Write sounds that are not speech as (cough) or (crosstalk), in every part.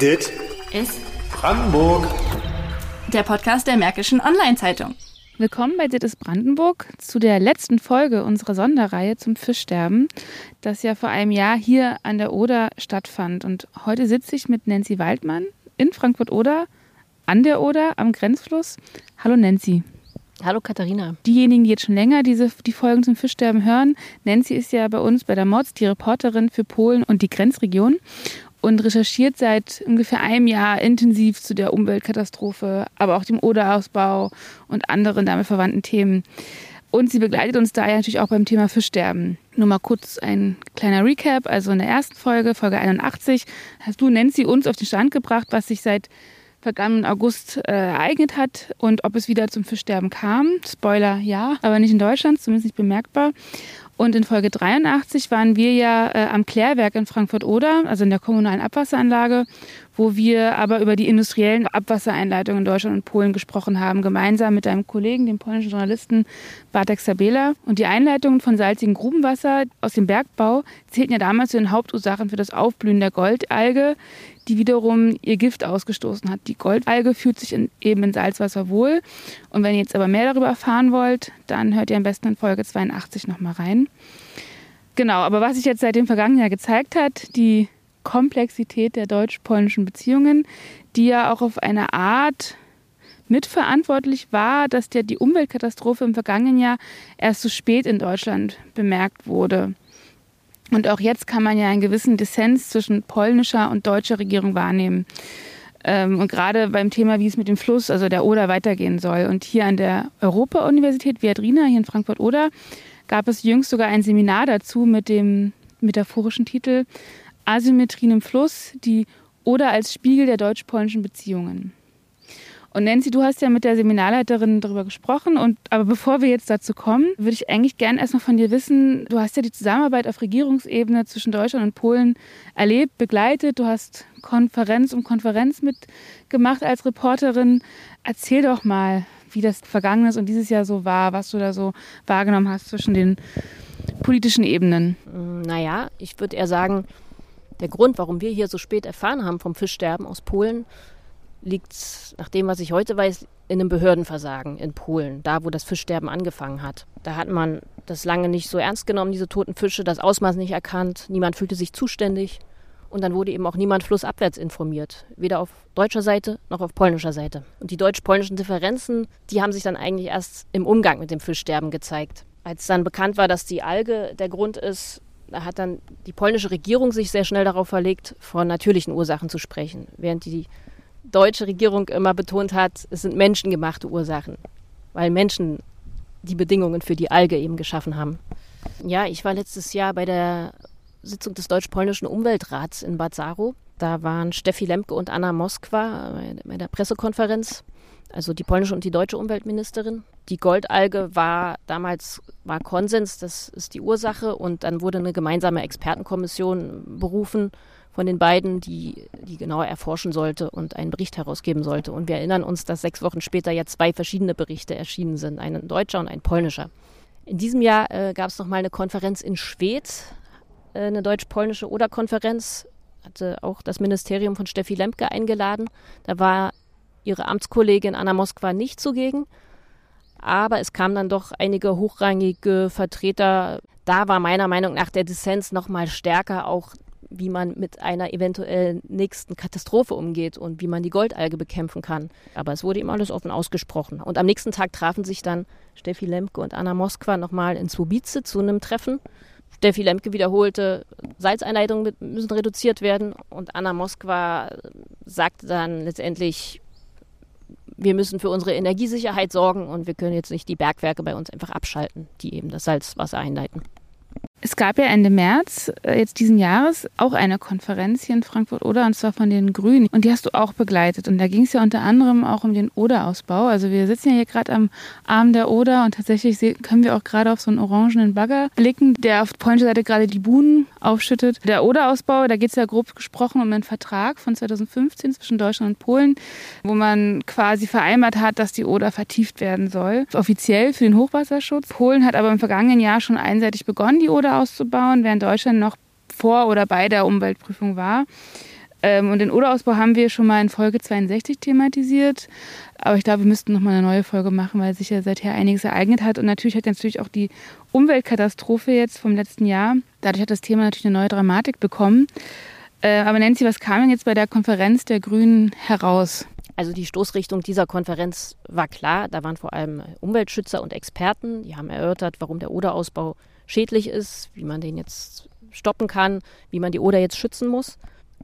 Dit ist Brandenburg. der Podcast der Märkischen Online-Zeitung. Willkommen bei Dit ist Brandenburg zu der letzten Folge unserer Sonderreihe zum Fischsterben, das ja vor einem Jahr hier an der Oder stattfand. Und heute sitze ich mit Nancy Waldmann in Frankfurt-Oder, an der Oder, am Grenzfluss. Hallo Nancy. Hallo Katharina. Diejenigen, die jetzt schon länger diese, die Folgen zum Fischsterben hören, Nancy ist ja bei uns bei der Mods die Reporterin für Polen und die Grenzregion und recherchiert seit ungefähr einem Jahr intensiv zu der Umweltkatastrophe, aber auch dem Oderausbau und anderen damit verwandten Themen. Und sie begleitet uns da ja natürlich auch beim Thema Fischsterben. Nur mal kurz ein kleiner Recap. Also in der ersten Folge, Folge 81, hast du, Nancy, uns auf den Stand gebracht, was sich seit vergangenen August äh, ereignet hat und ob es wieder zum Fischsterben kam. Spoiler, ja, aber nicht in Deutschland, zumindest nicht bemerkbar. Und in Folge 83 waren wir ja äh, am Klärwerk in Frankfurt-Oder, also in der kommunalen Abwasseranlage, wo wir aber über die industriellen Abwassereinleitungen in Deutschland und Polen gesprochen haben, gemeinsam mit einem Kollegen, dem polnischen Journalisten Bartek Sabela. Und die Einleitungen von salzigem Grubenwasser aus dem Bergbau zählten ja damals zu den Hauptursachen für das Aufblühen der Goldalge, die wiederum ihr Gift ausgestoßen hat. Die Goldalge fühlt sich in, eben in Salzwasser wohl. Und wenn ihr jetzt aber mehr darüber erfahren wollt, dann hört ihr am besten in Folge 82 nochmal rein. Genau, aber was sich jetzt seit dem vergangenen Jahr gezeigt hat, die Komplexität der deutsch-polnischen Beziehungen, die ja auch auf eine Art mitverantwortlich war, dass der, die Umweltkatastrophe im vergangenen Jahr erst so spät in Deutschland bemerkt wurde. Und auch jetzt kann man ja einen gewissen Dissens zwischen polnischer und deutscher Regierung wahrnehmen. Ähm, und gerade beim Thema, wie es mit dem Fluss, also der Oder, weitergehen soll. Und hier an der Europa-Universität Viadrina, hier in Frankfurt-Oder, gab es jüngst sogar ein Seminar dazu mit dem metaphorischen Titel Asymmetrien im Fluss, die Oder als Spiegel der deutsch-polnischen Beziehungen. Und Nancy, du hast ja mit der Seminarleiterin darüber gesprochen. Und, aber bevor wir jetzt dazu kommen, würde ich eigentlich gerne erstmal von dir wissen, du hast ja die Zusammenarbeit auf Regierungsebene zwischen Deutschland und Polen erlebt, begleitet. Du hast Konferenz um Konferenz mitgemacht als Reporterin. Erzähl doch mal, wie das vergangenes und dieses Jahr so war, was du da so wahrgenommen hast zwischen den politischen Ebenen. Naja, ich würde eher sagen, der Grund, warum wir hier so spät erfahren haben vom Fischsterben aus Polen, liegt, nach dem, was ich heute weiß, in einem Behördenversagen in Polen, da wo das Fischsterben angefangen hat. Da hat man das lange nicht so ernst genommen, diese toten Fische, das Ausmaß nicht erkannt, niemand fühlte sich zuständig und dann wurde eben auch niemand flussabwärts informiert, weder auf deutscher Seite noch auf polnischer Seite. Und die deutsch-polnischen Differenzen, die haben sich dann eigentlich erst im Umgang mit dem Fischsterben gezeigt. Als dann bekannt war, dass die Alge der Grund ist, da hat dann die polnische Regierung sich sehr schnell darauf verlegt, von natürlichen Ursachen zu sprechen, während die deutsche Regierung immer betont hat, es sind menschengemachte Ursachen, weil Menschen die Bedingungen für die Alge eben geschaffen haben. Ja, ich war letztes Jahr bei der Sitzung des deutsch-polnischen Umweltrats in Bad Saro. Da waren Steffi Lemke und Anna Moskwa bei der Pressekonferenz, also die polnische und die deutsche Umweltministerin. Die Goldalge war damals war Konsens, das ist die Ursache und dann wurde eine gemeinsame Expertenkommission berufen von den beiden, die, die genauer erforschen sollte und einen Bericht herausgeben sollte. Und wir erinnern uns, dass sechs Wochen später ja zwei verschiedene Berichte erschienen sind, ein deutscher und ein polnischer. In diesem Jahr äh, gab es nochmal eine Konferenz in Schwedt, äh, eine deutsch-polnische Oder-Konferenz, hatte auch das Ministerium von Steffi Lemke eingeladen. Da war ihre Amtskollegin Anna Moskwa nicht zugegen, aber es kamen dann doch einige hochrangige Vertreter. Da war meiner Meinung nach der Dissens nochmal stärker, auch wie man mit einer eventuell nächsten Katastrophe umgeht und wie man die Goldalge bekämpfen kann. Aber es wurde ihm alles offen ausgesprochen. Und am nächsten Tag trafen sich dann Steffi Lemke und Anna Moskwa nochmal in Swobice zu einem Treffen. Steffi Lemke wiederholte, Salzeinleitungen müssen reduziert werden und Anna Moskwa sagte dann letztendlich, wir müssen für unsere Energiesicherheit sorgen und wir können jetzt nicht die Bergwerke bei uns einfach abschalten, die eben das Salzwasser einleiten. Es gab ja Ende März äh, jetzt diesen Jahres auch eine Konferenz hier in Frankfurt-Oder und zwar von den Grünen. Und die hast du auch begleitet. Und da ging es ja unter anderem auch um den Oder-Ausbau. Also wir sitzen ja hier gerade am Arm der Oder und tatsächlich können wir auch gerade auf so einen orangenen Bagger blicken, der auf polnischer Seite gerade die Buhnen aufschüttet. Der Oder-Ausbau, da geht es ja grob gesprochen um einen Vertrag von 2015 zwischen Deutschland und Polen, wo man quasi vereinbart hat, dass die Oder vertieft werden soll. Offiziell für den Hochwasserschutz. Polen hat aber im vergangenen Jahr schon einseitig begonnen, die Oder auszubauen, während Deutschland noch vor oder bei der Umweltprüfung war. Ähm, und den Oderausbau haben wir schon mal in Folge 62 thematisiert. Aber ich glaube, wir müssten noch mal eine neue Folge machen, weil sich ja seither einiges ereignet hat. Und natürlich hat natürlich auch die Umweltkatastrophe jetzt vom letzten Jahr, dadurch hat das Thema natürlich eine neue Dramatik bekommen. Äh, aber Nancy, was kam denn jetzt bei der Konferenz der Grünen heraus? Also die Stoßrichtung dieser Konferenz war klar. Da waren vor allem Umweltschützer und Experten. Die haben erörtert, warum der Oderausbau schädlich ist, wie man den jetzt stoppen kann, wie man die Oder jetzt schützen muss.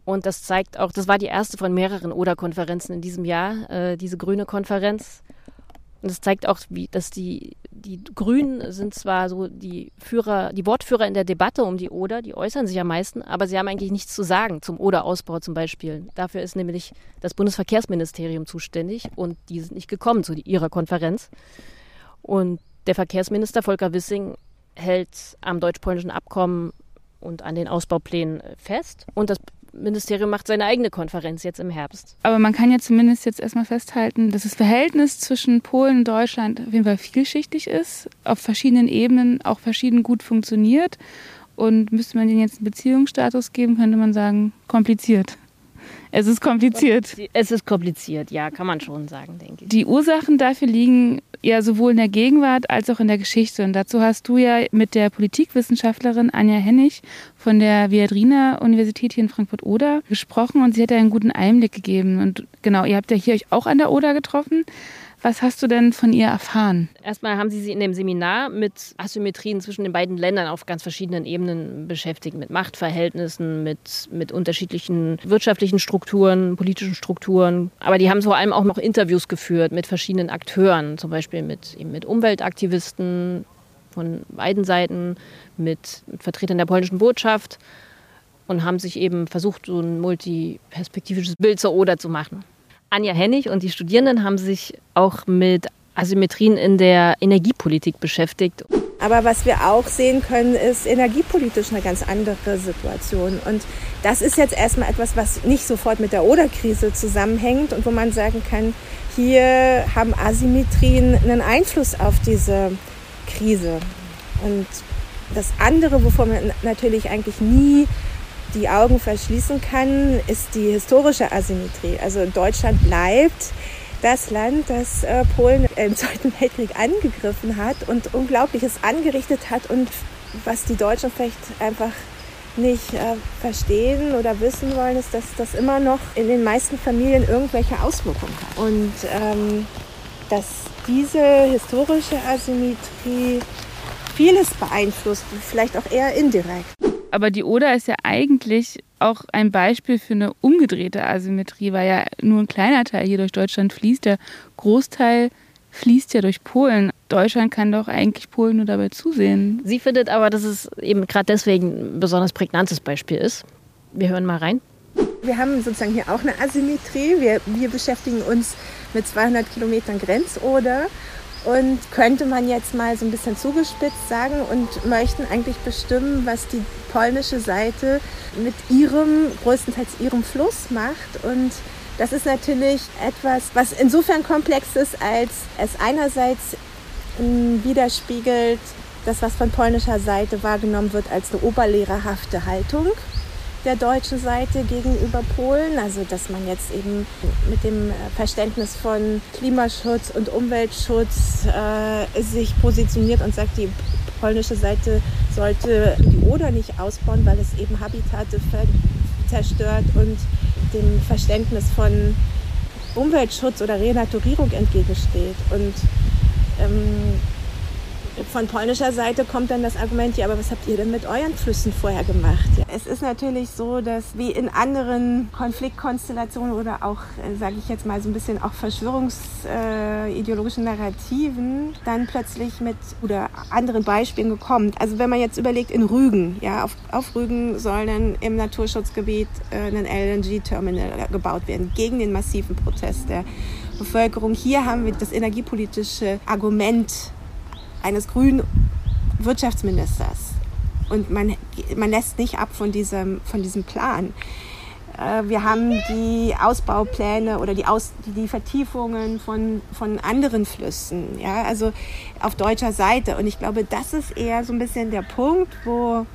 Und das zeigt auch, das war die erste von mehreren Oder-Konferenzen in diesem Jahr, äh, diese grüne Konferenz. Und das zeigt auch, wie, dass die, die Grünen sind zwar so die Führer, die Wortführer in der Debatte um die Oder, die äußern sich am meisten, aber sie haben eigentlich nichts zu sagen zum Oder-Ausbau zum Beispiel. Dafür ist nämlich das Bundesverkehrsministerium zuständig und die sind nicht gekommen zu ihrer Konferenz. Und der Verkehrsminister Volker Wissing hält am deutsch-polnischen Abkommen und an den Ausbauplänen fest. Und das Ministerium macht seine eigene Konferenz jetzt im Herbst. Aber man kann ja zumindest jetzt erstmal festhalten, dass das Verhältnis zwischen Polen und Deutschland auf jeden Fall vielschichtig ist, auf verschiedenen Ebenen auch verschieden gut funktioniert. Und müsste man denen jetzt einen Beziehungsstatus geben, könnte man sagen, kompliziert. Es ist kompliziert. Es ist kompliziert, ja, kann man schon sagen, denke ich. Die Ursachen dafür liegen ja sowohl in der Gegenwart als auch in der Geschichte. Und dazu hast du ja mit der Politikwissenschaftlerin Anja Hennig von der Viadrina Universität hier in Frankfurt-Oder gesprochen und sie hat ja einen guten Einblick gegeben. Und genau, ihr habt ja hier euch auch an der Oder getroffen. Was hast du denn von ihr erfahren? Erstmal haben sie sich in dem Seminar mit Asymmetrien zwischen den beiden Ländern auf ganz verschiedenen Ebenen beschäftigt, mit Machtverhältnissen, mit, mit unterschiedlichen wirtschaftlichen Strukturen, politischen Strukturen. Aber die haben vor allem auch noch Interviews geführt mit verschiedenen Akteuren, zum Beispiel mit, eben mit Umweltaktivisten von beiden Seiten, mit, mit Vertretern der polnischen Botschaft und haben sich eben versucht, so ein multiperspektivisches Bild zur Oder zu machen. Anja Hennig und die Studierenden haben sich auch mit Asymmetrien in der Energiepolitik beschäftigt. Aber was wir auch sehen können, ist energiepolitisch eine ganz andere Situation. Und das ist jetzt erstmal etwas, was nicht sofort mit der Oder-Krise zusammenhängt und wo man sagen kann, hier haben Asymmetrien einen Einfluss auf diese Krise. Und das andere, wovon man natürlich eigentlich nie die Augen verschließen kann, ist die historische Asymmetrie. Also Deutschland bleibt das Land, das äh, Polen im (laughs) Zweiten Weltkrieg angegriffen hat und Unglaubliches angerichtet hat und was die Deutschen vielleicht einfach nicht äh, verstehen oder wissen wollen, ist, dass das immer noch in den meisten Familien irgendwelche Auswirkungen hat. Und ähm, dass diese historische Asymmetrie vieles beeinflusst, vielleicht auch eher indirekt. Aber die Oder ist ja eigentlich auch ein Beispiel für eine umgedrehte Asymmetrie, weil ja nur ein kleiner Teil hier durch Deutschland fließt. Der Großteil fließt ja durch Polen. Deutschland kann doch eigentlich Polen nur dabei zusehen. Sie findet aber, dass es eben gerade deswegen ein besonders prägnantes Beispiel ist. Wir hören mal rein. Wir haben sozusagen hier auch eine Asymmetrie. Wir, wir beschäftigen uns mit 200 Kilometern Grenzoder und könnte man jetzt mal so ein bisschen zugespitzt sagen und möchten eigentlich bestimmen, was die polnische Seite mit ihrem, größtenteils ihrem Fluss macht. Und das ist natürlich etwas, was insofern komplex ist, als es einerseits widerspiegelt, das, was von polnischer Seite wahrgenommen wird als eine oberlehrerhafte Haltung der deutschen Seite gegenüber Polen. Also dass man jetzt eben mit dem Verständnis von Klimaschutz und Umweltschutz äh, sich positioniert und sagt, die polnische Seite sollte die Oder nicht ausbauen, weil es eben Habitate zerstört und dem Verständnis von Umweltschutz oder Renaturierung entgegensteht. Und ähm, von polnischer Seite kommt dann das Argument, ja, aber was habt ihr denn mit euren Flüssen vorher gemacht? Es ist natürlich so, dass wie in anderen Konfliktkonstellationen oder auch, äh, sage ich jetzt mal, so ein bisschen auch verschwörungsideologischen äh, Narrativen dann plötzlich mit oder anderen Beispielen gekommen. Also wenn man jetzt überlegt, in Rügen, ja, auf, auf Rügen soll dann im Naturschutzgebiet äh, ein LNG-Terminal gebaut werden gegen den massiven Protest der Bevölkerung. Hier haben wir das energiepolitische Argument eines grünen Wirtschaftsministers. Und man, man lässt nicht ab von diesem, von diesem Plan. Äh, wir haben die Ausbaupläne oder die, Aus, die Vertiefungen von, von anderen Flüssen, ja, also auf deutscher Seite. Und ich glaube, das ist eher so ein bisschen der Punkt, wo,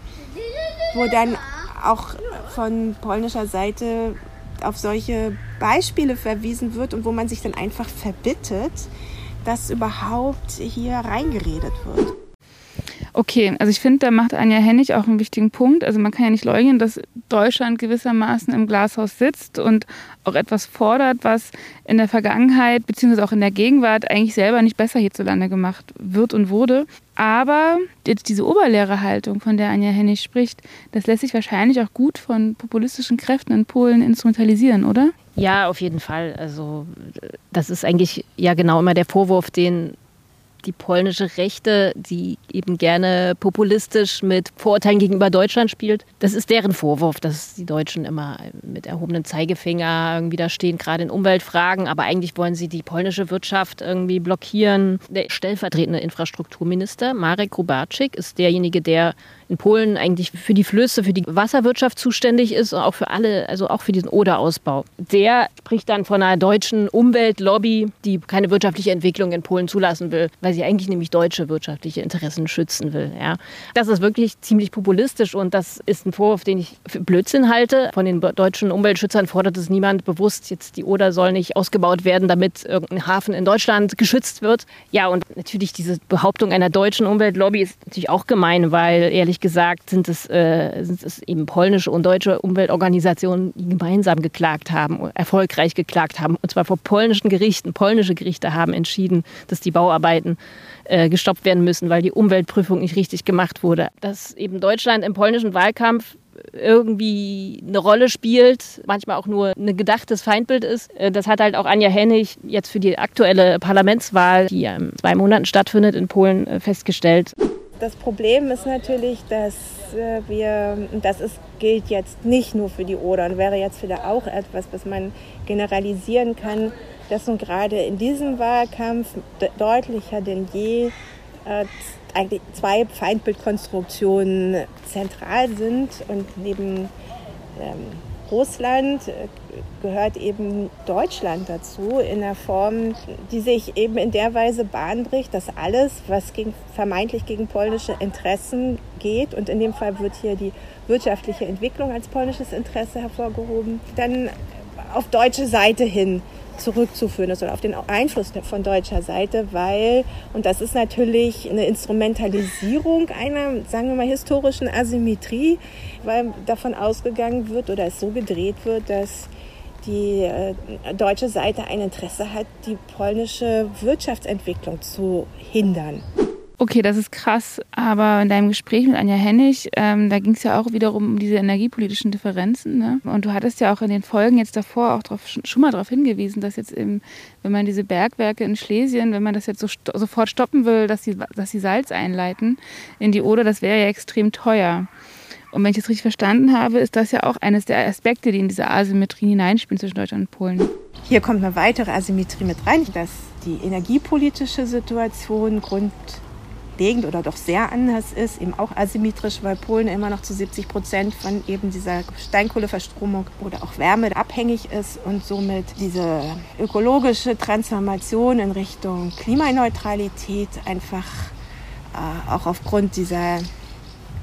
wo dann auch von polnischer Seite auf solche Beispiele verwiesen wird und wo man sich dann einfach verbittet, dass überhaupt hier reingeredet wird. Okay, also ich finde, da macht Anja Hennig auch einen wichtigen Punkt. Also man kann ja nicht leugnen, dass Deutschland gewissermaßen im Glashaus sitzt und auch etwas fordert, was in der Vergangenheit bzw. auch in der Gegenwart eigentlich selber nicht besser hierzulande gemacht wird und wurde. Aber diese Oberlehrerhaltung, von der Anja Hennig spricht, das lässt sich wahrscheinlich auch gut von populistischen Kräften in Polen instrumentalisieren, oder? Ja, auf jeden Fall. Also das ist eigentlich ja genau immer der Vorwurf, den die polnische Rechte, die eben gerne populistisch mit Vorurteilen gegenüber Deutschland spielt. Das ist deren Vorwurf, dass die Deutschen immer mit erhobenem Zeigefinger irgendwie da stehen, gerade in Umweltfragen. Aber eigentlich wollen sie die polnische Wirtschaft irgendwie blockieren. Der stellvertretende Infrastrukturminister Marek Grubarczyk ist derjenige, der in Polen eigentlich für die Flüsse, für die Wasserwirtschaft zuständig ist und auch für alle, also auch für diesen Oderausbau. Der spricht dann von einer deutschen Umweltlobby, die keine wirtschaftliche Entwicklung in Polen zulassen will, weil sie eigentlich nämlich deutsche wirtschaftliche Interessen schützen will. Ja. Das ist wirklich ziemlich populistisch und das ist ein Vorwurf, den ich für Blödsinn halte. Von den deutschen Umweltschützern fordert es niemand bewusst, jetzt die Oder soll nicht ausgebaut werden, damit irgendein Hafen in Deutschland geschützt wird. Ja, und natürlich diese Behauptung einer deutschen Umweltlobby ist natürlich auch gemein, weil ehrlich ehrlich gesagt sind es, äh, sind es eben polnische und deutsche Umweltorganisationen, die gemeinsam geklagt haben, erfolgreich geklagt haben. Und zwar vor polnischen Gerichten. Polnische Gerichte haben entschieden, dass die Bauarbeiten äh, gestoppt werden müssen, weil die Umweltprüfung nicht richtig gemacht wurde. Dass eben Deutschland im polnischen Wahlkampf irgendwie eine Rolle spielt, manchmal auch nur ein gedachtes Feindbild ist. Äh, das hat halt auch Anja Hennig jetzt für die aktuelle Parlamentswahl, die ja in zwei Monaten stattfindet in Polen, äh, festgestellt. Das Problem ist natürlich, dass wir, das ist, gilt jetzt nicht nur für die Oder und wäre jetzt wieder auch etwas, was man generalisieren kann, dass nun gerade in diesem Wahlkampf deutlicher denn je äh, eigentlich zwei Feindbildkonstruktionen zentral sind und neben ähm, Russland äh, gehört eben Deutschland dazu in der Form, die sich eben in der Weise Bahn bricht, dass alles, was gegen, vermeintlich gegen polnische Interessen geht, und in dem Fall wird hier die wirtschaftliche Entwicklung als polnisches Interesse hervorgehoben, dann auf deutsche Seite hin zurückzuführen ist oder auf den Einfluss von deutscher Seite, weil, und das ist natürlich eine Instrumentalisierung einer, sagen wir mal, historischen Asymmetrie, weil davon ausgegangen wird oder es so gedreht wird, dass die äh, deutsche Seite ein Interesse hat, die polnische Wirtschaftsentwicklung zu hindern. Okay, das ist krass, aber in deinem Gespräch mit Anja Hennig, ähm, da ging es ja auch wiederum um diese energiepolitischen Differenzen. Ne? Und du hattest ja auch in den Folgen jetzt davor auch drauf, schon mal darauf hingewiesen, dass jetzt eben, wenn man diese Bergwerke in Schlesien, wenn man das jetzt so st sofort stoppen will, dass sie, dass sie Salz einleiten in die Oder, das wäre ja extrem teuer. Und wenn ich das richtig verstanden habe, ist das ja auch eines der Aspekte, die in diese Asymmetrien hineinspielen zwischen Deutschland und Polen. Hier kommt eine weitere Asymmetrie mit rein, dass die energiepolitische Situation Grund grundlegend oder doch sehr anders ist, eben auch asymmetrisch, weil Polen immer noch zu 70 Prozent von eben dieser Steinkohleverstromung oder auch Wärme abhängig ist und somit diese ökologische Transformation in Richtung Klimaneutralität einfach äh, auch aufgrund dieser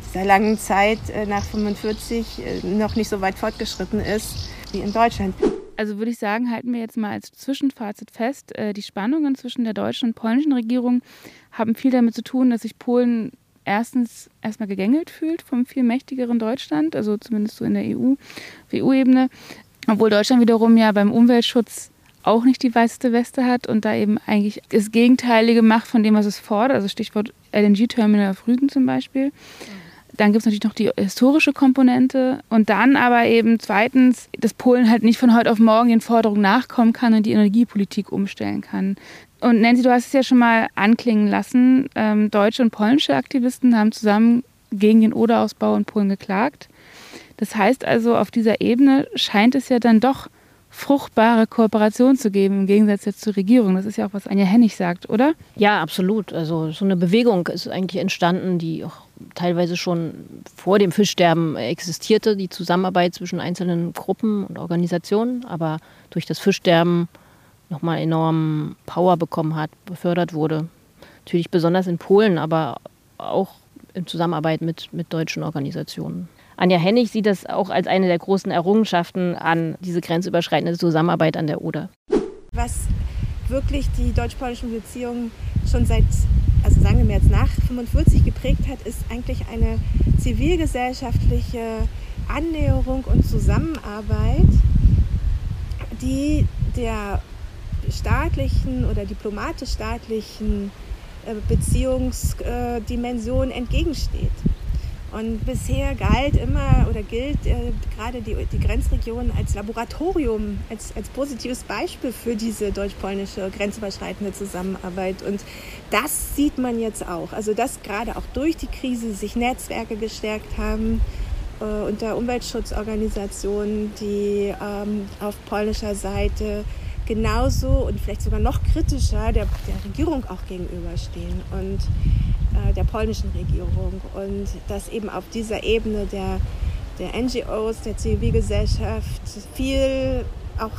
dieser langen Zeit äh, nach 45 äh, noch nicht so weit fortgeschritten ist wie in Deutschland. Also würde ich sagen, halten wir jetzt mal als Zwischenfazit fest, äh, die Spannungen zwischen der deutschen und polnischen Regierung haben viel damit zu tun, dass sich Polen erstens erstmal gegängelt fühlt vom viel mächtigeren Deutschland, also zumindest so in der EU, EU-Ebene, obwohl Deutschland wiederum ja beim Umweltschutz auch nicht die weißeste Weste hat und da eben eigentlich das Gegenteilige macht von dem, was es fordert, also Stichwort LNG-Terminal auf Rügen zum Beispiel. Dann gibt es natürlich noch die historische Komponente und dann aber eben zweitens, dass Polen halt nicht von heute auf morgen den Forderungen nachkommen kann und die Energiepolitik umstellen kann. Und Nancy, du hast es ja schon mal anklingen lassen. Ähm, deutsche und polnische Aktivisten haben zusammen gegen den Oderausbau in Polen geklagt. Das heißt also, auf dieser Ebene scheint es ja dann doch fruchtbare Kooperation zu geben, im Gegensatz jetzt zur Regierung. Das ist ja auch, was Anja Hennig sagt, oder? Ja, absolut. Also so eine Bewegung ist eigentlich entstanden, die auch teilweise schon vor dem Fischsterben existierte, die Zusammenarbeit zwischen einzelnen Gruppen und Organisationen, aber durch das Fischsterben nochmal enorm Power bekommen hat, befördert wurde. Natürlich besonders in Polen, aber auch in Zusammenarbeit mit, mit deutschen Organisationen. Anja Hennig sieht das auch als eine der großen Errungenschaften an, diese grenzüberschreitende Zusammenarbeit an der Oder. Was wirklich die deutsch-polnischen Beziehungen schon seit, also sagen wir jetzt nach 45 geprägt hat, ist eigentlich eine zivilgesellschaftliche Annäherung und Zusammenarbeit, die der staatlichen oder diplomatisch-staatlichen äh, Beziehungsdimension entgegensteht. Und bisher galt immer oder gilt äh, gerade die, die Grenzregion als Laboratorium, als, als positives Beispiel für diese deutsch-polnische grenzüberschreitende Zusammenarbeit. Und das sieht man jetzt auch. Also dass gerade auch durch die Krise sich Netzwerke gestärkt haben äh, unter Umweltschutzorganisationen, die ähm, auf polnischer Seite genauso und vielleicht sogar noch kritischer der, der Regierung auch gegenüberstehen. Und äh, der polnischen Regierung und dass eben auf dieser Ebene der, der NGOs, der Zivilgesellschaft viel auch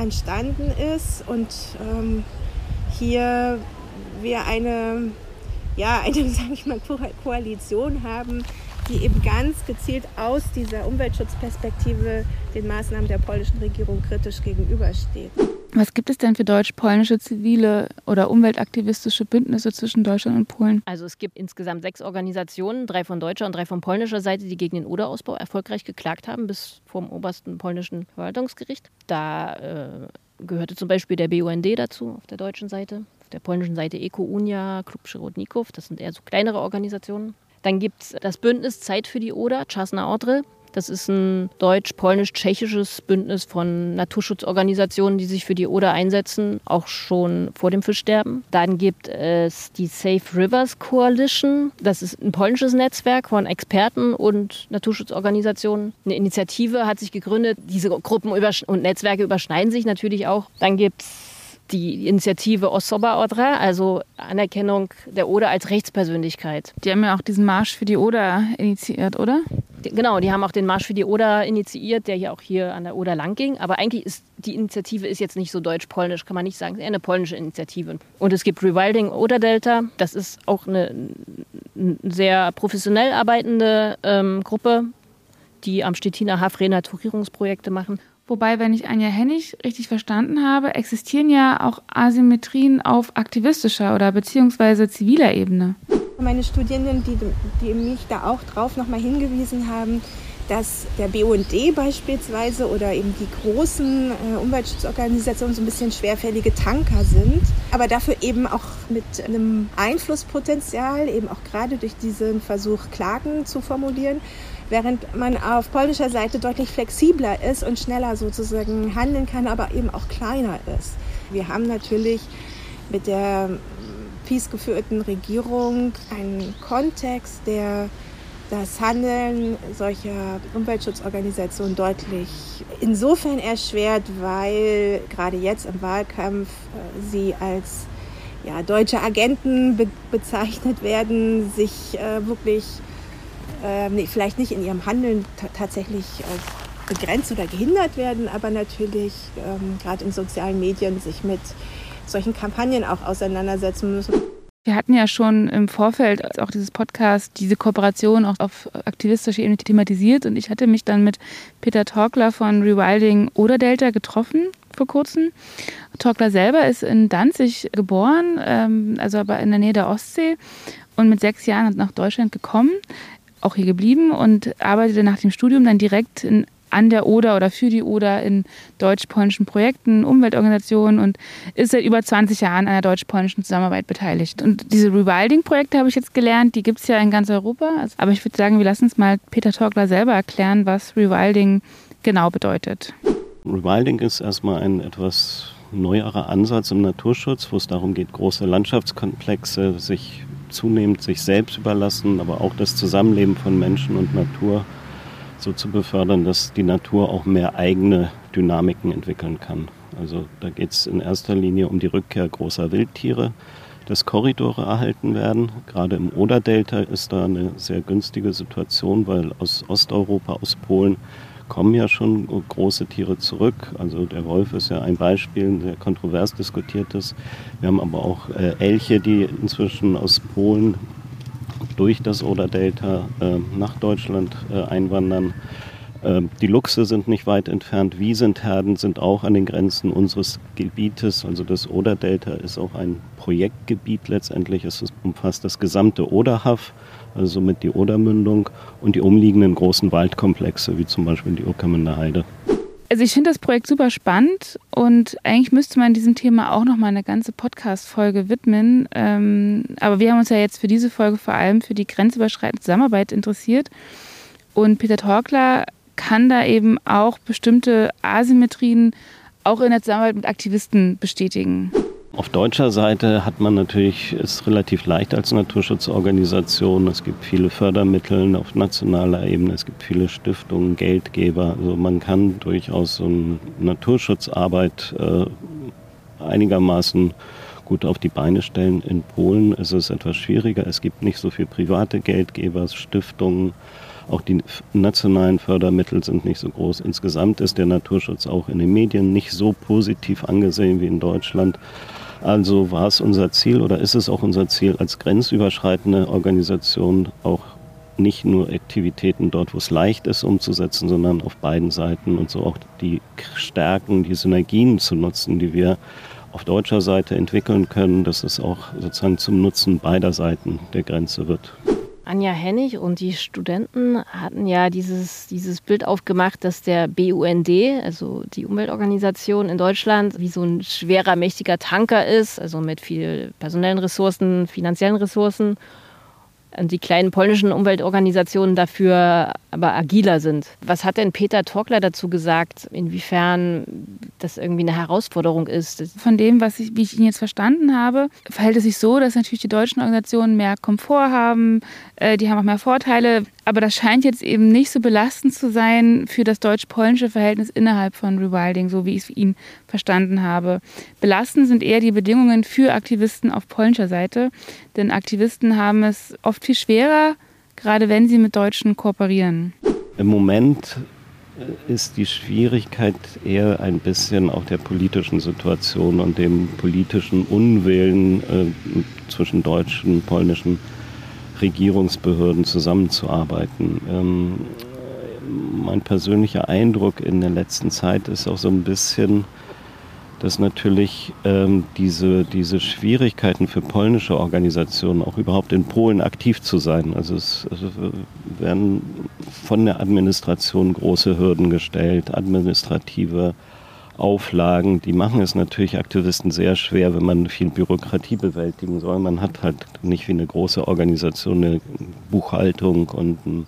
entstanden ist und ähm, hier wir eine, ja, eine, (laughs) sage ich mal, Koalition haben, die eben ganz gezielt aus dieser Umweltschutzperspektive den Maßnahmen der polnischen Regierung kritisch gegenübersteht. Was gibt es denn für deutsch-polnische zivile oder umweltaktivistische Bündnisse zwischen Deutschland und Polen? Also es gibt insgesamt sechs Organisationen, drei von deutscher und drei von polnischer Seite, die gegen den Oderausbau erfolgreich geklagt haben, bis vom obersten polnischen Verwaltungsgericht. Da äh, gehörte zum Beispiel der BUND dazu auf der deutschen Seite, auf der polnischen Seite Eko Unia, Klub Przyrodnikow, das sind eher so kleinere Organisationen. Dann gibt es das Bündnis Zeit für die Oder, Czasna Odry, das ist ein deutsch-polnisch-tschechisches Bündnis von Naturschutzorganisationen, die sich für die Oder einsetzen, auch schon vor dem Fischsterben. Dann gibt es die Safe Rivers Coalition. Das ist ein polnisches Netzwerk von Experten und Naturschutzorganisationen. Eine Initiative hat sich gegründet. Diese Gruppen und Netzwerke überschneiden sich natürlich auch. Dann gibt es die Initiative Osoba Odra, also Anerkennung der Oder als Rechtspersönlichkeit. Die haben ja auch diesen Marsch für die Oder initiiert, oder? Genau, die haben auch den Marsch für die Oder initiiert, der hier auch hier an der Oder lang ging. Aber eigentlich ist die Initiative ist jetzt nicht so deutsch-polnisch, kann man nicht sagen. Es ist eher eine polnische Initiative. Und es gibt Rewilding Oder Delta. Das ist auch eine, eine sehr professionell arbeitende ähm, Gruppe, die am Stettiner Haff Renaturierungsprojekte machen. Wobei, wenn ich Anja Hennig richtig verstanden habe, existieren ja auch Asymmetrien auf aktivistischer oder beziehungsweise ziviler Ebene. Meine Studierenden, die, die mich da auch drauf nochmal hingewiesen haben, dass der BUND beispielsweise oder eben die großen äh, Umweltschutzorganisationen so ein bisschen schwerfällige Tanker sind, aber dafür eben auch mit einem Einflusspotenzial, eben auch gerade durch diesen Versuch, Klagen zu formulieren, während man auf polnischer Seite deutlich flexibler ist und schneller sozusagen handeln kann, aber eben auch kleiner ist. Wir haben natürlich mit der PiS geführten Regierung einen Kontext, der das Handeln solcher Umweltschutzorganisationen deutlich insofern erschwert, weil gerade jetzt im Wahlkampf äh, sie als ja, deutsche Agenten be bezeichnet werden, sich äh, wirklich äh, nee, vielleicht nicht in ihrem Handeln tatsächlich äh, begrenzt oder gehindert werden, aber natürlich ähm, gerade in sozialen Medien sich mit solchen Kampagnen auch auseinandersetzen müssen. Wir hatten ja schon im Vorfeld auch dieses Podcast diese Kooperation auch auf aktivistischer Ebene thematisiert und ich hatte mich dann mit Peter Torkler von Rewilding Oder Delta getroffen vor kurzem. Torkler selber ist in Danzig geboren, ähm, also aber in der Nähe der Ostsee und mit sechs Jahren nach Deutschland gekommen, auch hier geblieben und arbeitete nach dem Studium dann direkt in an der Oder oder für die Oder in deutsch-polnischen Projekten, Umweltorganisationen und ist seit über 20 Jahren an der deutsch-polnischen Zusammenarbeit beteiligt. Und diese Rewilding-Projekte habe ich jetzt gelernt, die gibt es ja in ganz Europa. Also, aber ich würde sagen, wir lassen uns mal Peter Torgler selber erklären, was Rewilding genau bedeutet. Rewilding ist erstmal ein etwas neuerer Ansatz im Naturschutz, wo es darum geht, große Landschaftskomplexe sich zunehmend sich selbst überlassen, aber auch das Zusammenleben von Menschen und Natur so zu befördern, dass die Natur auch mehr eigene Dynamiken entwickeln kann. Also da geht es in erster Linie um die Rückkehr großer Wildtiere, dass Korridore erhalten werden. Gerade im Oder-Delta ist da eine sehr günstige Situation, weil aus Osteuropa, aus Polen kommen ja schon große Tiere zurück. Also der Wolf ist ja ein Beispiel, ein sehr kontrovers diskutiertes. Wir haben aber auch äh, Elche, die inzwischen aus Polen durch das Oder-Delta äh, nach Deutschland äh, einwandern. Ähm, die Luchse sind nicht weit entfernt. Wiesentherden sind auch an den Grenzen unseres Gebietes. Also das Oder-Delta ist auch ein Projektgebiet letztendlich. Es umfasst das gesamte Oderhaff, also somit die Odermündung und die umliegenden großen Waldkomplexe, wie zum Beispiel die Uckermünder Heide. Also ich finde das Projekt super spannend und eigentlich müsste man diesem Thema auch noch mal eine ganze Podcast-Folge widmen. Ähm, aber wir haben uns ja jetzt für diese Folge vor allem für die grenzüberschreitende Zusammenarbeit interessiert. Und Peter Torkler kann da eben auch bestimmte Asymmetrien auch in der Zusammenarbeit mit Aktivisten bestätigen. Auf deutscher Seite hat man natürlich es relativ leicht als Naturschutzorganisation. Es gibt viele Fördermittel auf nationaler Ebene, es gibt viele Stiftungen, Geldgeber. Also man kann durchaus so eine Naturschutzarbeit äh, einigermaßen gut auf die Beine stellen. In Polen ist es etwas schwieriger. Es gibt nicht so viele private Geldgeber, Stiftungen. Auch die nationalen Fördermittel sind nicht so groß. Insgesamt ist der Naturschutz auch in den Medien nicht so positiv angesehen wie in Deutschland. Also war es unser Ziel oder ist es auch unser Ziel als grenzüberschreitende Organisation auch nicht nur Aktivitäten dort, wo es leicht ist umzusetzen, sondern auf beiden Seiten und so auch die Stärken, die Synergien zu nutzen, die wir auf deutscher Seite entwickeln können, dass es auch sozusagen zum Nutzen beider Seiten der Grenze wird. Anja Hennig und die Studenten hatten ja dieses, dieses Bild aufgemacht, dass der BUND, also die Umweltorganisation in Deutschland, wie so ein schwerer, mächtiger Tanker ist, also mit viel personellen Ressourcen, finanziellen Ressourcen die kleinen polnischen Umweltorganisationen dafür aber agiler sind. Was hat denn Peter Torkler dazu gesagt, inwiefern das irgendwie eine Herausforderung ist? Von dem, was ich, wie ich ihn jetzt verstanden habe, verhält es sich so, dass natürlich die deutschen Organisationen mehr Komfort haben, äh, die haben auch mehr Vorteile. Aber das scheint jetzt eben nicht so belastend zu sein für das deutsch-polnische Verhältnis innerhalb von Rewilding, so wie ich es ihn verstanden habe. Belastend sind eher die Bedingungen für Aktivisten auf polnischer Seite, denn Aktivisten haben es oft viel schwerer, gerade wenn sie mit Deutschen kooperieren. Im Moment äh, ist die Schwierigkeit eher ein bisschen auch der politischen Situation und dem politischen Unwillen äh, zwischen deutschen und polnischen Regierungsbehörden zusammenzuarbeiten. Ähm, mein persönlicher Eindruck in der letzten Zeit ist auch so ein bisschen, dass natürlich ähm, diese, diese Schwierigkeiten für polnische Organisationen auch überhaupt in Polen aktiv zu sein. Also es, es werden von der Administration große Hürden gestellt, administrative Auflagen, die machen es natürlich Aktivisten sehr schwer, wenn man viel Bürokratie bewältigen soll. Man hat halt nicht wie eine große Organisation eine Buchhaltung und ein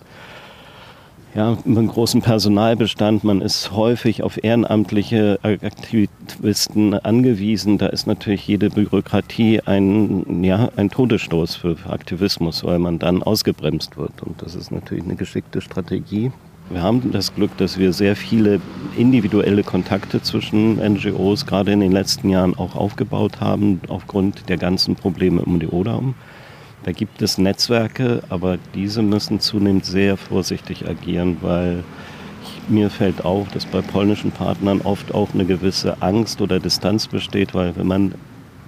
ja, einen großen Personalbestand. Man ist häufig auf ehrenamtliche Aktivisten angewiesen. Da ist natürlich jede Bürokratie ein, ja, ein Todesstoß für Aktivismus, weil man dann ausgebremst wird. Und das ist natürlich eine geschickte Strategie. Wir haben das Glück, dass wir sehr viele individuelle Kontakte zwischen NGOs gerade in den letzten Jahren auch aufgebaut haben, aufgrund der ganzen Probleme um die Oder. Da gibt es Netzwerke, aber diese müssen zunehmend sehr vorsichtig agieren, weil mir fällt auf, dass bei polnischen Partnern oft auch eine gewisse Angst oder Distanz besteht, weil wenn man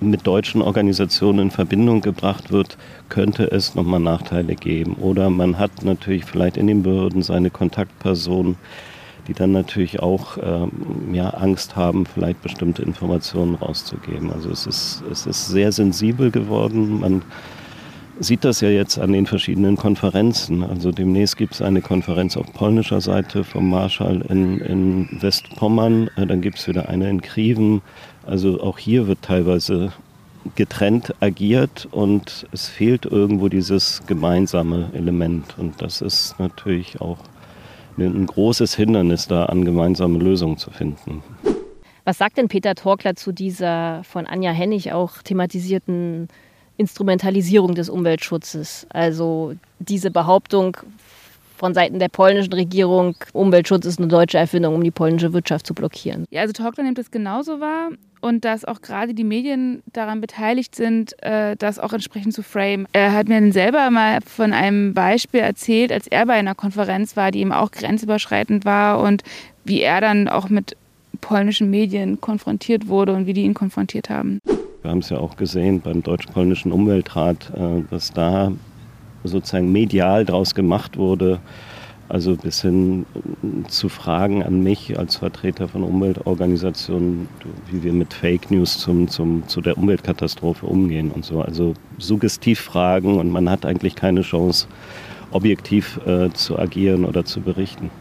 mit deutschen Organisationen in Verbindung gebracht wird, könnte es nochmal Nachteile geben. Oder man hat natürlich vielleicht in den Behörden seine Kontaktpersonen, die dann natürlich auch ähm, ja, Angst haben, vielleicht bestimmte Informationen rauszugeben. Also es ist, es ist sehr sensibel geworden. Man sieht das ja jetzt an den verschiedenen Konferenzen. Also demnächst gibt es eine Konferenz auf polnischer Seite vom Marschall in, in Westpommern, äh, dann gibt es wieder eine in Kriven. Also auch hier wird teilweise getrennt agiert und es fehlt irgendwo dieses gemeinsame Element. Und das ist natürlich auch ein großes Hindernis, da an gemeinsame Lösungen zu finden. Was sagt denn Peter Torkler zu dieser von Anja Hennig auch thematisierten Instrumentalisierung des Umweltschutzes. Also diese Behauptung von Seiten der polnischen Regierung, Umweltschutz ist eine deutsche Erfindung, um die polnische Wirtschaft zu blockieren. Ja, also Torkler nimmt es genauso wahr und dass auch gerade die Medien daran beteiligt sind, äh, das auch entsprechend zu frame. Er hat mir dann selber mal von einem Beispiel erzählt, als er bei einer Konferenz war, die eben auch grenzüberschreitend war und wie er dann auch mit polnischen Medien konfrontiert wurde und wie die ihn konfrontiert haben. Wir haben es ja auch gesehen beim Deutsch-Polnischen Umweltrat, äh, dass da sozusagen medial daraus gemacht wurde, also bis hin zu Fragen an mich als Vertreter von Umweltorganisationen, wie wir mit Fake News zum, zum, zu der Umweltkatastrophe umgehen und so. Also Suggestivfragen und man hat eigentlich keine Chance, objektiv äh, zu agieren oder zu berichten.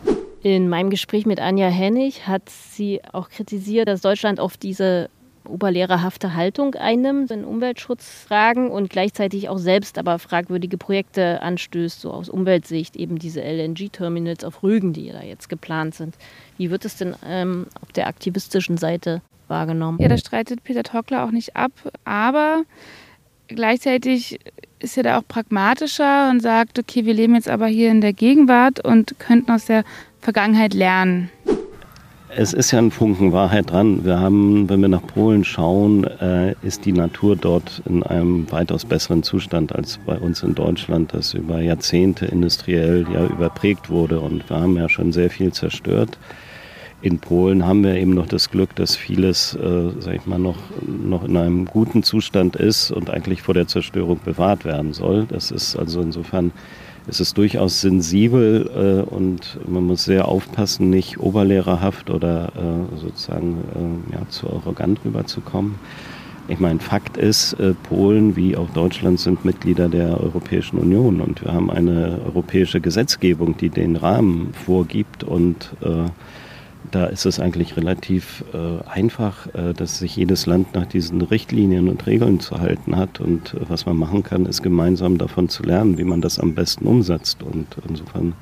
In meinem Gespräch mit Anja Hennig hat sie auch kritisiert, dass Deutschland auf diese oberlehrerhafte Haltung einnimmt in Umweltschutzfragen und gleichzeitig auch selbst aber fragwürdige Projekte anstößt, so aus Umweltsicht, eben diese LNG-Terminals auf Rügen, die da jetzt geplant sind. Wie wird es denn ähm, auf der aktivistischen Seite wahrgenommen? Ja, da streitet Peter Tockler auch nicht ab, aber gleichzeitig ist er da auch pragmatischer und sagt, okay, wir leben jetzt aber hier in der Gegenwart und könnten aus der Vergangenheit lernen. Es ist ja ein Funken Wahrheit dran. Wir haben, wenn wir nach Polen schauen, äh, ist die Natur dort in einem weitaus besseren Zustand als bei uns in Deutschland, das über Jahrzehnte industriell ja überprägt wurde. Und wir haben ja schon sehr viel zerstört. In Polen haben wir eben noch das Glück, dass vieles, äh, sag ich mal, noch, noch in einem guten Zustand ist und eigentlich vor der Zerstörung bewahrt werden soll. Das ist also insofern es ist durchaus sensibel äh, und man muss sehr aufpassen, nicht oberlehrerhaft oder äh, sozusagen äh, ja, zu arrogant rüberzukommen. Ich meine, Fakt ist, äh, Polen wie auch Deutschland sind Mitglieder der Europäischen Union und wir haben eine europäische Gesetzgebung, die den Rahmen vorgibt und äh, da ist es eigentlich relativ äh, einfach, äh, dass sich jedes Land nach diesen Richtlinien und Regeln zu halten hat. Und äh, was man machen kann, ist gemeinsam davon zu lernen, wie man das am besten umsetzt. Und insofern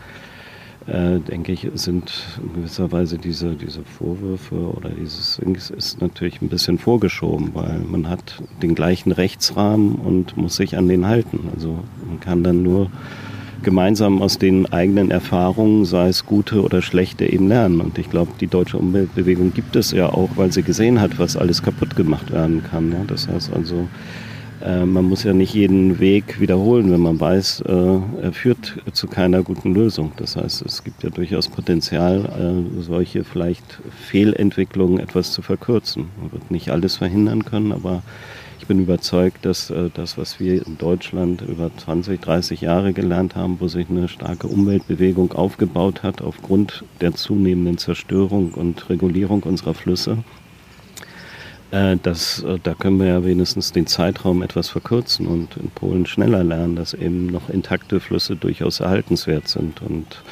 äh, denke ich, sind in gewisser Weise diese, diese Vorwürfe oder dieses ist natürlich ein bisschen vorgeschoben, weil man hat den gleichen Rechtsrahmen und muss sich an den halten. Also man kann dann nur gemeinsam aus den eigenen Erfahrungen, sei es gute oder schlechte, eben lernen. Und ich glaube, die deutsche Umweltbewegung gibt es ja auch, weil sie gesehen hat, was alles kaputt gemacht werden kann. Ja? Das heißt also, äh, man muss ja nicht jeden Weg wiederholen, wenn man weiß, äh, er führt zu keiner guten Lösung. Das heißt, es gibt ja durchaus Potenzial, äh, solche vielleicht Fehlentwicklungen etwas zu verkürzen. Man wird nicht alles verhindern können, aber ich bin überzeugt, dass äh, das, was wir in Deutschland über 20, 30 Jahre gelernt haben, wo sich eine starke Umweltbewegung aufgebaut hat aufgrund der zunehmenden Zerstörung und Regulierung unserer Flüsse, äh, das, äh, da können wir ja wenigstens den Zeitraum etwas verkürzen und in Polen schneller lernen, dass eben noch intakte Flüsse durchaus erhaltenswert sind. Und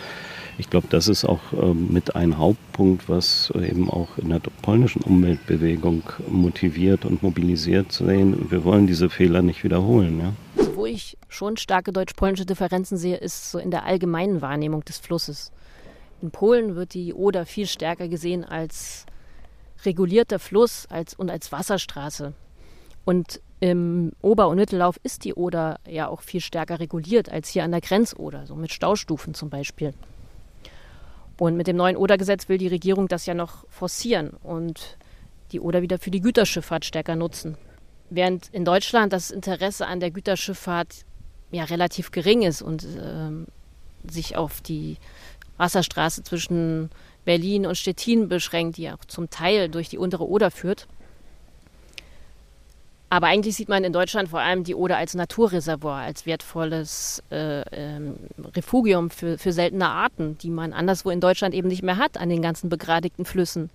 ich glaube, das ist auch ähm, mit ein Hauptpunkt, was eben auch in der polnischen Umweltbewegung motiviert und mobilisiert zu sehen. Wir wollen diese Fehler nicht wiederholen. Ja? Also wo ich schon starke deutsch-polnische Differenzen sehe, ist so in der allgemeinen Wahrnehmung des Flusses. In Polen wird die Oder viel stärker gesehen als regulierter Fluss als, und als Wasserstraße. Und im Ober- und Mittellauf ist die Oder ja auch viel stärker reguliert als hier an der Grenzoder, so mit Staustufen zum Beispiel. Und mit dem neuen Oder-Gesetz will die Regierung das ja noch forcieren und die Oder wieder für die Güterschifffahrt stärker nutzen. Während in Deutschland das Interesse an der Güterschifffahrt ja relativ gering ist und äh, sich auf die Wasserstraße zwischen Berlin und Stettin beschränkt, die auch zum Teil durch die untere Oder führt, aber eigentlich sieht man in Deutschland vor allem die Oder als Naturreservoir, als wertvolles äh, ähm, Refugium für, für seltene Arten, die man anderswo in Deutschland eben nicht mehr hat an den ganzen begradigten Flüssen.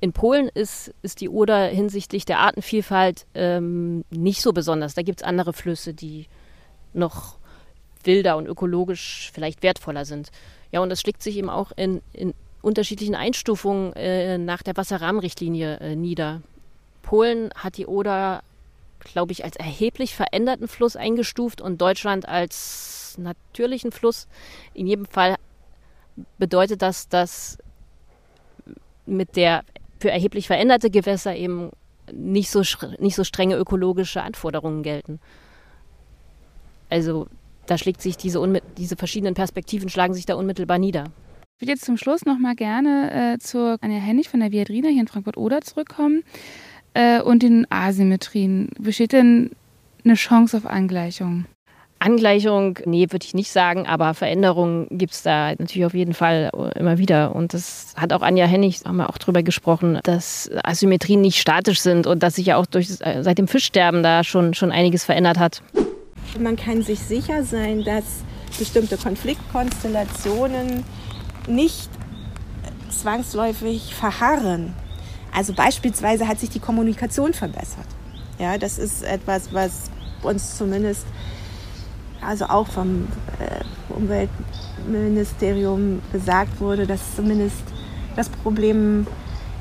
In Polen ist, ist die Oder hinsichtlich der Artenvielfalt ähm, nicht so besonders. Da gibt es andere Flüsse, die noch wilder und ökologisch vielleicht wertvoller sind. Ja, und das schlägt sich eben auch in, in unterschiedlichen Einstufungen äh, nach der Wasserrahmenrichtlinie äh, nieder. Polen hat die Oder, glaube ich, als erheblich veränderten Fluss eingestuft und Deutschland als natürlichen Fluss. In jedem Fall bedeutet das, dass mit der für erheblich veränderte Gewässer eben nicht so, nicht so strenge ökologische Anforderungen gelten. Also da schlägt sich diese, diese verschiedenen Perspektiven schlagen sich da unmittelbar nieder. Ich würde jetzt zum Schluss noch mal gerne äh, zur Anja Hennig von der Viadrina hier in Frankfurt-Oder zurückkommen äh, und den Asymmetrien. Besteht denn eine Chance auf Angleichung? Angleichung, nee, würde ich nicht sagen, aber Veränderungen gibt es da natürlich auf jeden Fall immer wieder. Und das hat auch Anja Hennig, haben wir auch drüber gesprochen, dass Asymmetrien nicht statisch sind und dass sich ja auch durch, äh, seit dem Fischsterben da schon, schon einiges verändert hat. Man kann sich sicher sein, dass bestimmte Konfliktkonstellationen nicht zwangsläufig verharren. Also beispielsweise hat sich die Kommunikation verbessert. Ja, das ist etwas, was uns zumindest, also auch vom äh, Umweltministerium gesagt wurde, dass zumindest das Problem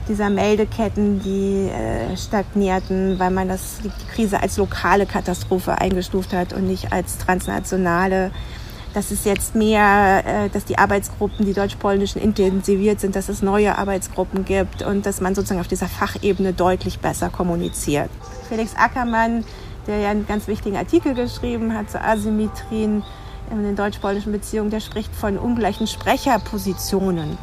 dieser Meldeketten, die äh, stagnierten, weil man das, die Krise als lokale Katastrophe eingestuft hat und nicht als transnationale dass es jetzt mehr, äh, dass die Arbeitsgruppen, die deutsch-polnischen, intensiviert sind, dass es neue Arbeitsgruppen gibt und dass man sozusagen auf dieser Fachebene deutlich besser kommuniziert. Felix Ackermann, der ja einen ganz wichtigen Artikel geschrieben hat zu Asymmetrien in den deutsch-polnischen Beziehungen, der spricht von ungleichen Sprecherpositionen.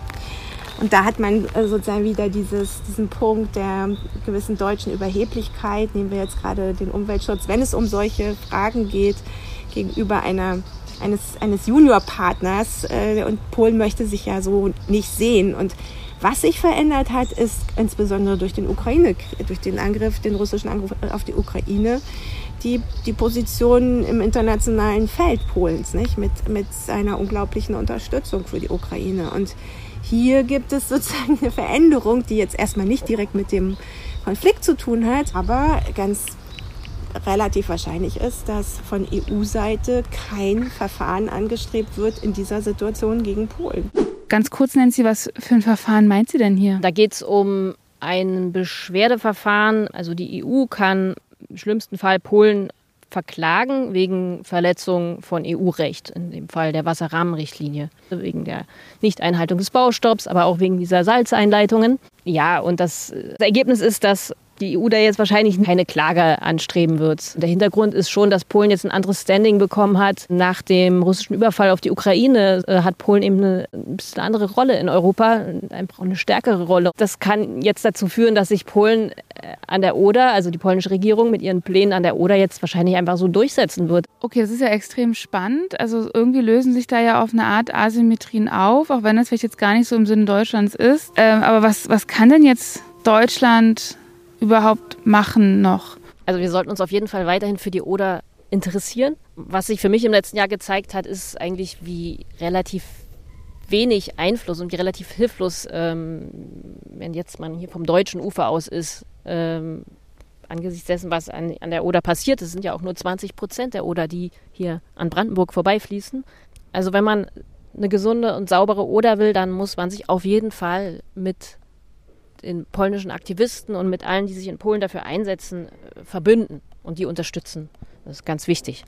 Und da hat man äh, sozusagen wieder dieses, diesen Punkt der gewissen deutschen Überheblichkeit, nehmen wir jetzt gerade den Umweltschutz, wenn es um solche Fragen geht, gegenüber einer eines, eines Juniorpartners äh, und Polen möchte sich ja so nicht sehen. Und was sich verändert hat, ist insbesondere durch den Ukraine, durch den Angriff, den russischen Angriff auf die Ukraine, die, die Position im internationalen Feld Polens, nicht? Mit, mit seiner unglaublichen Unterstützung für die Ukraine. Und hier gibt es sozusagen eine Veränderung, die jetzt erstmal nicht direkt mit dem Konflikt zu tun hat, aber ganz relativ wahrscheinlich ist, dass von EU-Seite kein Verfahren angestrebt wird in dieser Situation gegen Polen. Ganz kurz, Nancy, was für ein Verfahren meint sie denn hier? Da geht es um ein Beschwerdeverfahren. Also die EU kann im schlimmsten Fall Polen verklagen wegen Verletzung von EU-Recht, in dem Fall der Wasserrahmenrichtlinie, wegen der Nichteinhaltung des Baustopps, aber auch wegen dieser Salzeinleitungen. Ja, und das, das Ergebnis ist, dass die EU da jetzt wahrscheinlich keine Klage anstreben wird. Der Hintergrund ist schon, dass Polen jetzt ein anderes Standing bekommen hat. Nach dem russischen Überfall auf die Ukraine äh, hat Polen eben eine, ein bisschen andere Rolle in Europa, eine stärkere Rolle. Das kann jetzt dazu führen, dass sich Polen äh, an der Oder, also die polnische Regierung mit ihren Plänen an der Oder jetzt wahrscheinlich einfach so durchsetzen wird. Okay, das ist ja extrem spannend. Also irgendwie lösen sich da ja auf eine Art Asymmetrien auf, auch wenn das vielleicht jetzt gar nicht so im Sinne Deutschlands ist. Ähm, aber was, was kann denn jetzt Deutschland überhaupt machen noch? Also wir sollten uns auf jeden Fall weiterhin für die Oder interessieren. Was sich für mich im letzten Jahr gezeigt hat, ist eigentlich, wie relativ wenig Einfluss und wie relativ hilflos, ähm, wenn jetzt man hier vom deutschen Ufer aus ist, ähm, angesichts dessen, was an, an der Oder passiert. Es sind ja auch nur 20 Prozent der Oder, die hier an Brandenburg vorbeifließen. Also wenn man eine gesunde und saubere Oder will, dann muss man sich auf jeden Fall mit den polnischen Aktivisten und mit allen, die sich in Polen dafür einsetzen, äh, verbünden und die unterstützen. Das ist ganz wichtig.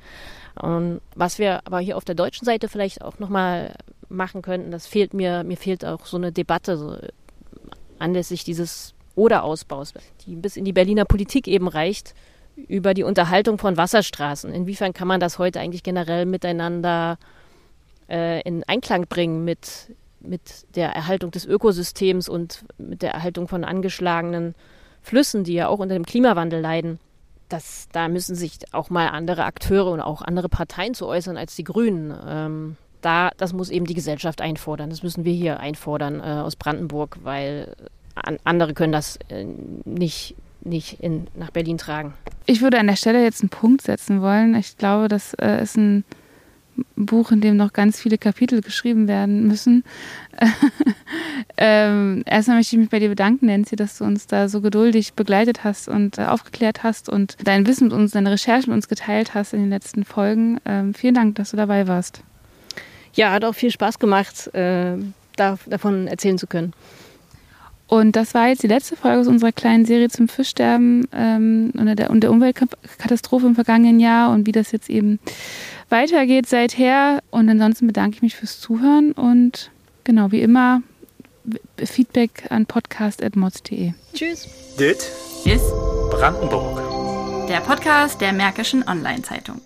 Und was wir aber hier auf der deutschen Seite vielleicht auch nochmal machen könnten, das fehlt mir, mir fehlt auch so eine Debatte so äh, anlässlich dieses Oder-Ausbaus, die bis in die Berliner Politik eben reicht, über die Unterhaltung von Wasserstraßen. Inwiefern kann man das heute eigentlich generell miteinander äh, in Einklang bringen mit mit der Erhaltung des Ökosystems und mit der Erhaltung von angeschlagenen Flüssen, die ja auch unter dem Klimawandel leiden, das, da müssen sich auch mal andere Akteure und auch andere Parteien zu äußern als die Grünen. Ähm, da, das muss eben die Gesellschaft einfordern. Das müssen wir hier einfordern äh, aus Brandenburg, weil an, andere können das äh, nicht, nicht in, nach Berlin tragen. Ich würde an der Stelle jetzt einen Punkt setzen wollen. Ich glaube, das äh, ist ein Buch, in dem noch ganz viele Kapitel geschrieben werden müssen. (laughs) ähm, erstmal möchte ich mich bei dir bedanken, Nancy, dass du uns da so geduldig begleitet hast und äh, aufgeklärt hast und dein Wissen mit uns, deine Recherchen mit uns geteilt hast in den letzten Folgen. Ähm, vielen Dank, dass du dabei warst. Ja, hat auch viel Spaß gemacht, äh, da, davon erzählen zu können. Und das war jetzt die letzte Folge aus unserer kleinen Serie zum Fischsterben ähm, und, der, und der Umweltkatastrophe im vergangenen Jahr und wie das jetzt eben weitergeht seither. Und ansonsten bedanke ich mich fürs Zuhören und genau wie immer Feedback an podcast.mods.de. Tschüss. Dit ist Brandenburg. Der Podcast der Märkischen Online-Zeitung.